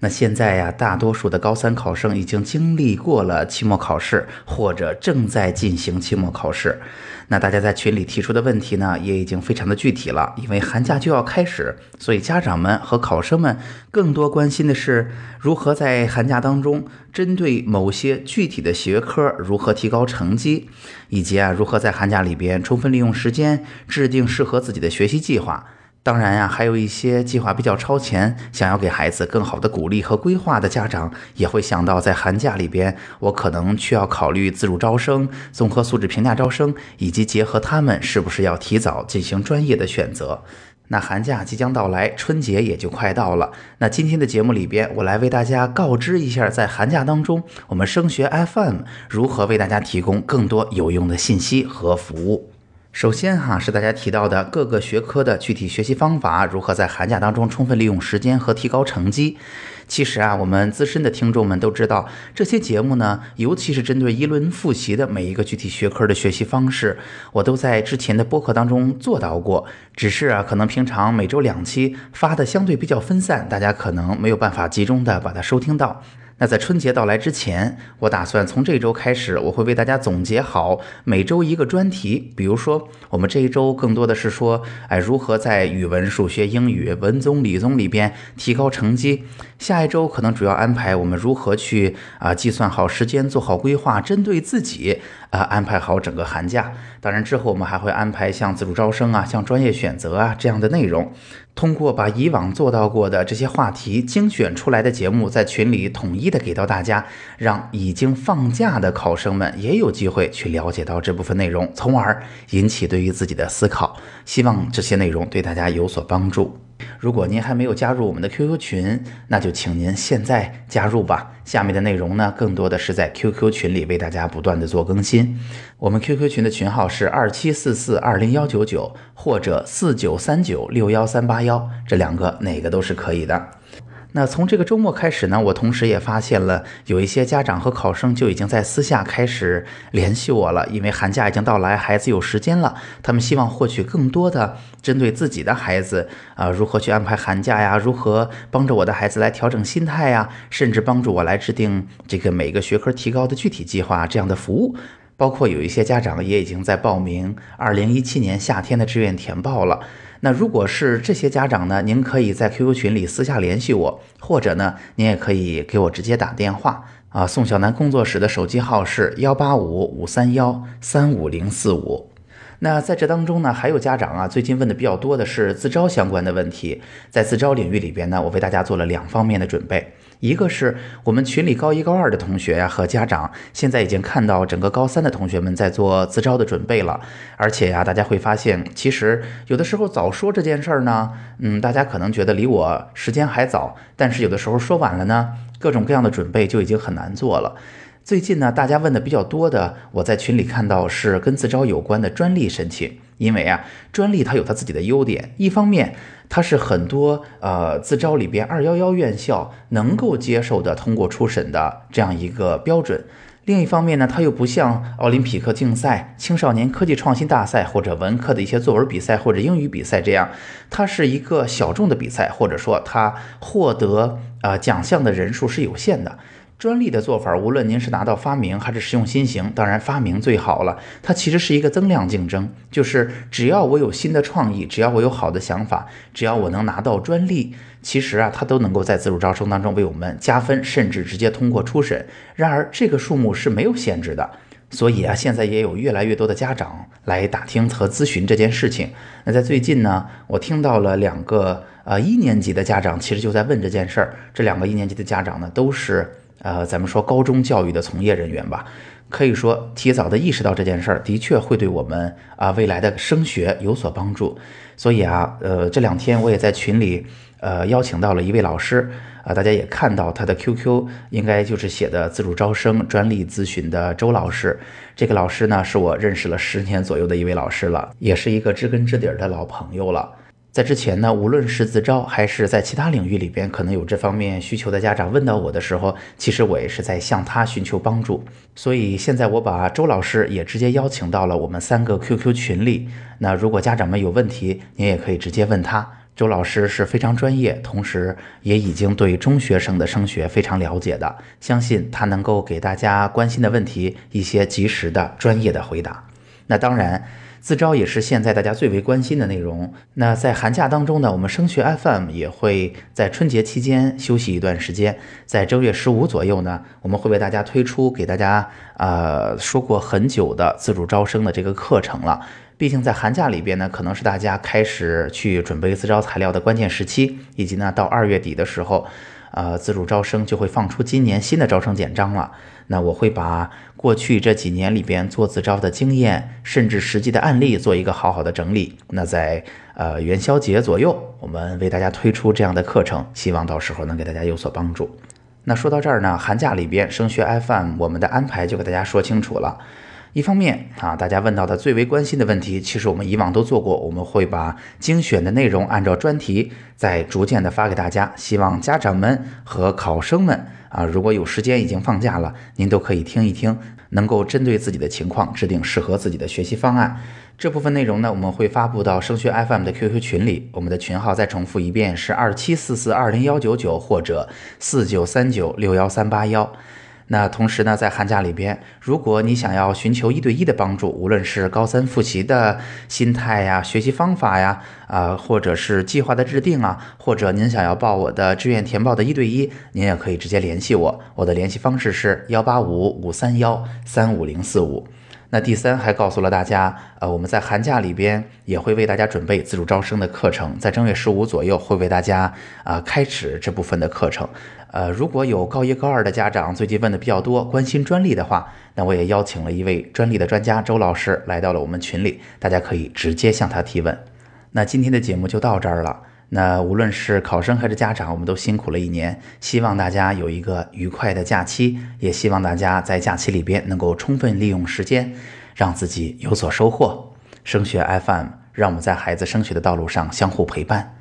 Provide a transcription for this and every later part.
那现在呀，大多数的高三考生已经经历过了期末考试，或者正在进行期末考试。那大家在群里提出的问题呢，也已经非常的具体了。因为寒假就要开始，所以家长们和考生们更多关心的是如何在寒假当中，针对某些具体的学科如何提高成绩，以及啊，如何在寒假里边充分利用时间，制定适合自己的学习计划。当然呀，还有一些计划比较超前，想要给孩子更好的鼓励和规划的家长，也会想到在寒假里边，我可能需要考虑自主招生、综合素质评价招生，以及结合他们是不是要提早进行专业的选择。那寒假即将到来，春节也就快到了。那今天的节目里边，我来为大家告知一下，在寒假当中，我们升学 FM 如何为大家提供更多有用的信息和服务。首先哈是大家提到的各个学科的具体学习方法，如何在寒假当中充分利用时间和提高成绩。其实啊，我们资深的听众们都知道，这些节目呢，尤其是针对一轮复习的每一个具体学科的学习方式，我都在之前的播客当中做到过。只是啊，可能平常每周两期发的相对比较分散，大家可能没有办法集中的把它收听到。那在春节到来之前，我打算从这周开始，我会为大家总结好每周一个专题。比如说，我们这一周更多的是说，哎，如何在语文、数学、英语、文综、理综里边提高成绩。下一周可能主要安排我们如何去啊计算好时间，做好规划，针对自己啊安排好整个寒假。当然之后我们还会安排像自主招生啊、像专业选择啊这样的内容。通过把以往做到过的这些话题精选出来的节目，在群里统一的给到大家，让已经放假的考生们也有机会去了解到这部分内容，从而引起对于自己的思考。希望这些内容对大家有所帮助。如果您还没有加入我们的 QQ 群，那就请您现在加入吧。下面的内容呢，更多的是在 QQ 群里为大家不断的做更新。我们 QQ 群的群号是二七四四二零幺九九或者四九三九六幺三八幺，这两个哪个都是可以的。那从这个周末开始呢，我同时也发现了有一些家长和考生就已经在私下开始联系我了，因为寒假已经到来，孩子有时间了，他们希望获取更多的针对自己的孩子啊，如何去安排寒假呀，如何帮着我的孩子来调整心态呀，甚至帮助我来制定这个每个学科提高的具体计划这样的服务。包括有一些家长也已经在报名二零一七年夏天的志愿填报了。那如果是这些家长呢，您可以在 QQ 群里私下联系我，或者呢，您也可以给我直接打电话啊。宋小南工作室的手机号是幺八五五三幺三五零四五。那在这当中呢，还有家长啊，最近问的比较多的是自招相关的问题。在自招领域里边呢，我为大家做了两方面的准备。一个是我们群里高一高二的同学呀和家长，现在已经看到整个高三的同学们在做自招的准备了。而且呀，大家会发现，其实有的时候早说这件事儿呢，嗯，大家可能觉得离我时间还早，但是有的时候说晚了呢，各种各样的准备就已经很难做了。最近呢，大家问的比较多的，我在群里看到是跟自招有关的专利申请，因为啊，专利它有它自己的优点，一方面它是很多呃自招里边二幺幺院校能够接受的通过初审的这样一个标准，另一方面呢，它又不像奥林匹克竞赛、青少年科技创新大赛或者文科的一些作文比赛或者英语比赛这样，它是一个小众的比赛，或者说它获得啊奖项的人数是有限的。专利的做法，无论您是拿到发明还是实用新型，当然发明最好了。它其实是一个增量竞争，就是只要我有新的创意，只要我有好的想法，只要我能拿到专利，其实啊，它都能够在自主招生当中为我们加分，甚至直接通过初审。然而这个数目是没有限制的，所以啊，现在也有越来越多的家长来打听和咨询这件事情。那在最近呢，我听到了两个呃一年级的家长，其实就在问这件事儿。这两个一年级的家长呢，都是。呃，咱们说高中教育的从业人员吧，可以说提早的意识到这件事儿，的确会对我们啊未来的升学有所帮助。所以啊，呃，这两天我也在群里呃邀请到了一位老师啊，大家也看到他的 QQ 应该就是写的自主招生专利咨询的周老师。这个老师呢，是我认识了十年左右的一位老师了，也是一个知根知底的老朋友了。在之前呢，无论是自招还是在其他领域里边，可能有这方面需求的家长问到我的时候，其实我也是在向他寻求帮助。所以现在我把周老师也直接邀请到了我们三个 QQ 群里。那如果家长们有问题，您也可以直接问他。周老师是非常专业，同时也已经对中学生的升学非常了解的，相信他能够给大家关心的问题一些及时的专业的回答。那当然。自招也是现在大家最为关心的内容。那在寒假当中呢，我们升学 FM 也会在春节期间休息一段时间，在正月十五左右呢，我们会为大家推出给大家呃说过很久的自主招生的这个课程了。毕竟在寒假里边呢，可能是大家开始去准备自招材料的关键时期，以及呢到二月底的时候。呃，自主招生就会放出今年新的招生简章了。那我会把过去这几年里边做自招的经验，甚至实际的案例做一个好好的整理。那在呃元宵节左右，我们为大家推出这样的课程，希望到时候能给大家有所帮助。那说到这儿呢，寒假里边升学 FM 我们的安排就给大家说清楚了。一方面啊，大家问到的最为关心的问题，其实我们以往都做过，我们会把精选的内容按照专题再逐渐的发给大家。希望家长们和考生们啊，如果有时间已经放假了，您都可以听一听，能够针对自己的情况制定适合自己的学习方案。这部分内容呢，我们会发布到升学 FM 的 QQ 群里，我们的群号再重复一遍是二七四四二零幺九九或者四九三九六幺三八幺。那同时呢，在寒假里边，如果你想要寻求一对一的帮助，无论是高三复习的心态呀、学习方法呀，啊，或者是计划的制定啊，或者您想要报我的志愿填报的一对一，您也可以直接联系我。我的联系方式是幺八五五三幺三五零四五。那第三还告诉了大家，呃，我们在寒假里边也会为大家准备自主招生的课程，在正月十五左右会为大家啊开始这部分的课程。呃，如果有高一高二的家长最近问的比较多，关心专利的话，那我也邀请了一位专利的专家周老师来到了我们群里，大家可以直接向他提问。那今天的节目就到这儿了。那无论是考生还是家长，我们都辛苦了一年，希望大家有一个愉快的假期，也希望大家在假期里边能够充分利用时间，让自己有所收获。升学 FM，让我们在孩子升学的道路上相互陪伴。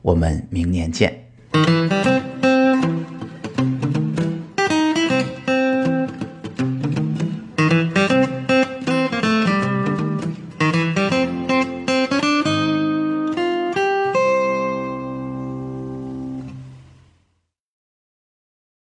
我们明年见。